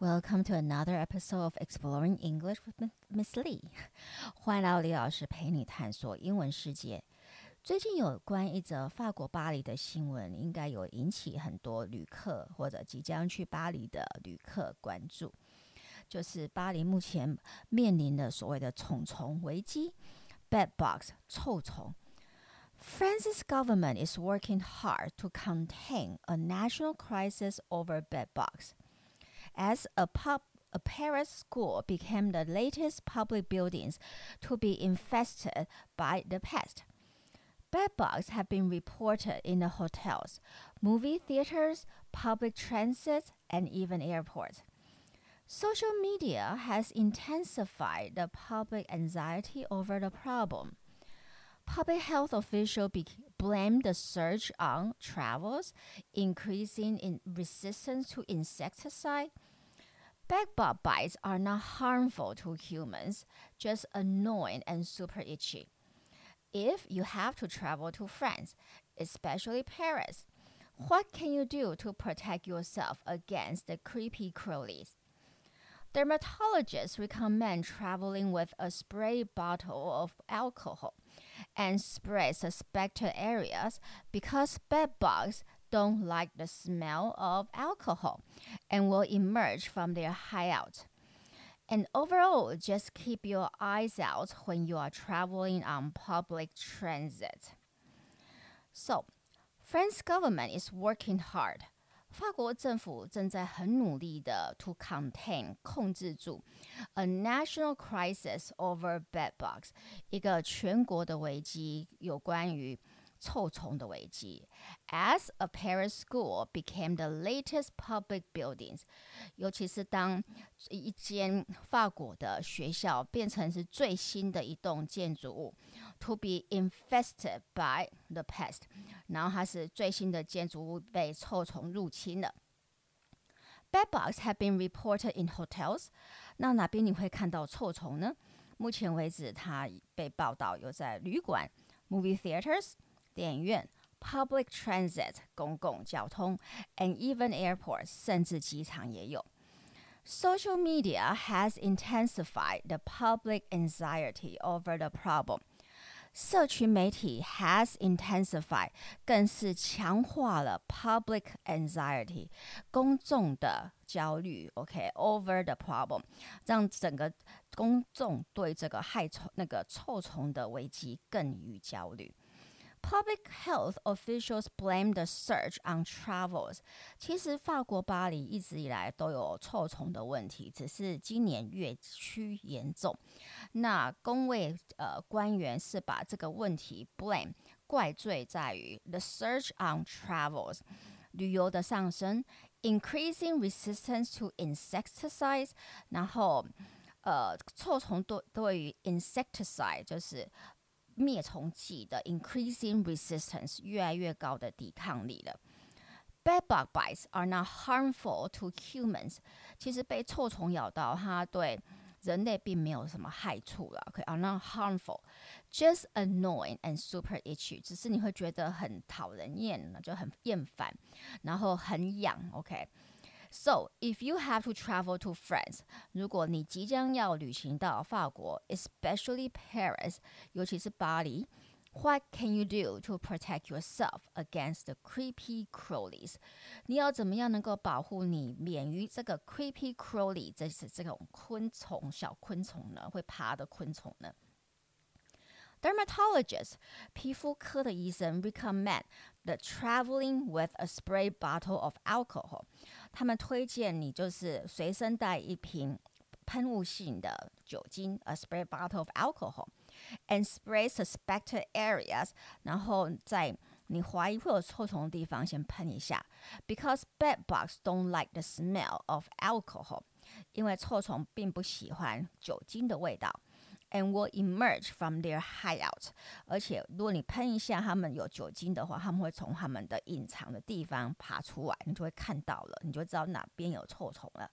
Welcome to another episode of Exploring English with Miss Lee。欢迎来到李老师陪你探索英文世界。最近有关一则法国巴黎的新闻，应该有引起很多旅客或者即将去巴黎的旅客关注。就是巴黎目前面临的所谓的虫虫危机 （bed bugs） 臭虫。France's government is working hard to contain a national crisis over bed bugs as a pub a Paris school became the latest public buildings to be infested by the pest. Bedbugs have been reported in the hotels, movie theaters, public transit, and even airports. Social media has intensified the public anxiety over the problem. Public health officials blamed the surge on travels, increasing in resistance to insecticide, Bedbug bites are not harmful to humans, just annoying and super itchy. If you have to travel to France, especially Paris, what can you do to protect yourself against the creepy crawlies? Dermatologists recommend traveling with a spray bottle of alcohol and spray suspected areas because bed bugs don't like the smell of alcohol and will emerge from their hideout. And overall, just keep your eyes out when you are traveling on public transit. So, France government is working hard. 法国政府正在很努力的 to contain 控制住 a national crisis over bed bugs，一个全国的危机有关于 臭虫的危机。As a Paris school became the latest public buildings，尤其是当一间法国的学校变成是最新的一栋建筑物，to be infested by the pest，然后它是最新的建筑物被臭虫入侵了。Bedbugs have been reported in hotels。那哪边你会看到臭虫呢？目前为止，它被报道有在旅馆、movie theaters。电影院、public transit 公共交通，and even airports 甚至机场也有。Social media has intensified the public anxiety over the problem. 社群媒体 has intensified 更是强化了 public anxiety 公众的焦虑，OK，over the problem，让整个公众对这个害虫那个臭虫的危机更与焦虑。 Public health officials blame the surge on travels。其实法国巴黎一直以来都有臭虫的问题，只是今年越趋严重。那公卫呃官员是把这个问题 blame 怪罪在于 the surge on travels 旅游的上升，increasing resistance to insecticides，然后。呃，臭虫对对于 insecticide 就是灭虫剂的 increasing resistance 越来越高的抵抗力了。Bed bug bites are not harmful to humans。其实被臭虫咬到，它对人类并没有什么害处了。OK，are not harmful，just annoying and super itchy。只是你会觉得很讨人厌，就很厌烦，然后很痒。OK。So, if you have to travel to France，如果你即将要旅行到法国，especially Paris，尤其是巴黎。What can you do to protect yourself against the creepy crawlies？你要怎么样能够保护你免于这个 creepy crawly，这是这种昆虫小昆虫呢，会爬的昆虫呢？Dermatologists 皮肤科的医生 recommend the traveling with a spray bottle of alcohol。 他们推荐你就是随身带一瓶喷雾性的酒精，a spray bottle of alcohol，and spray suspected areas。然后在你怀疑会有臭虫的地方先喷一下，because bed bugs don't like the smell of alcohol。因为臭虫并不喜欢酒精的味道。and will emerge from their hideout。而且，如果你喷一下，他们有酒精的话，他们会从他们的隐藏的地方爬出来，你就会看到了，你就知道哪边有臭虫了。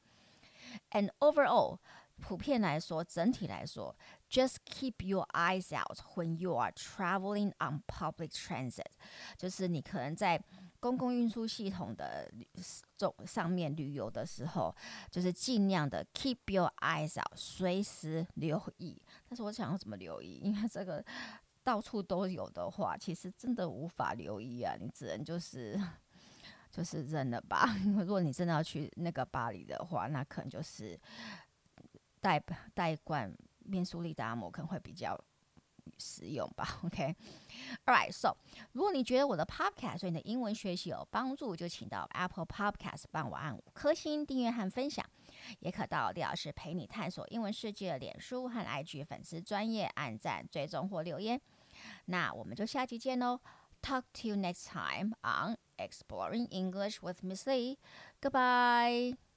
And overall，普遍来说，整体来说，just keep your eyes out when you are traveling on public transit。就是你可能在 公共运输系统的中上面旅游的时候，就是尽量的 keep your eyes out，随时留意。但是我想要怎么留意？因为这个到处都有的话，其实真的无法留意啊！你只能就是就是认了吧。如果你真的要去那个巴黎的话，那可能就是带带罐面苏利达摩可能会比较。实用吧，OK。Alright，so 如果你觉得我的 Podcast 对你的英文学习有帮助，就请到 Apple Podcast 帮我按五颗星订阅和分享，也可到李老师陪你探索英文世界的脸书和 IG 粉丝专业按赞追踪或留言。那我们就下期见喽，Talk to you next time on Exploring English with Miss Lee，Goodbye。